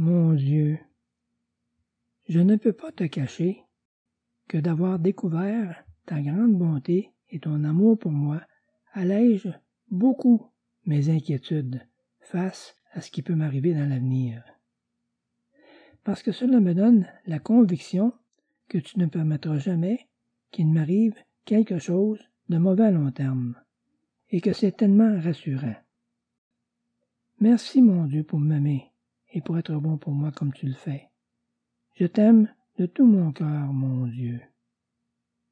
Mon Dieu, je ne peux pas te cacher que d'avoir découvert ta grande bonté et ton amour pour moi allège beaucoup mes inquiétudes face à ce qui peut m'arriver dans l'avenir. Parce que cela me donne la conviction que tu ne permettras jamais qu'il m'arrive quelque chose de mauvais à long terme, et que c'est tellement rassurant. Merci mon Dieu pour m'aimer et pour être bon pour moi comme tu le fais. Je t'aime de tout mon cœur, mon Dieu.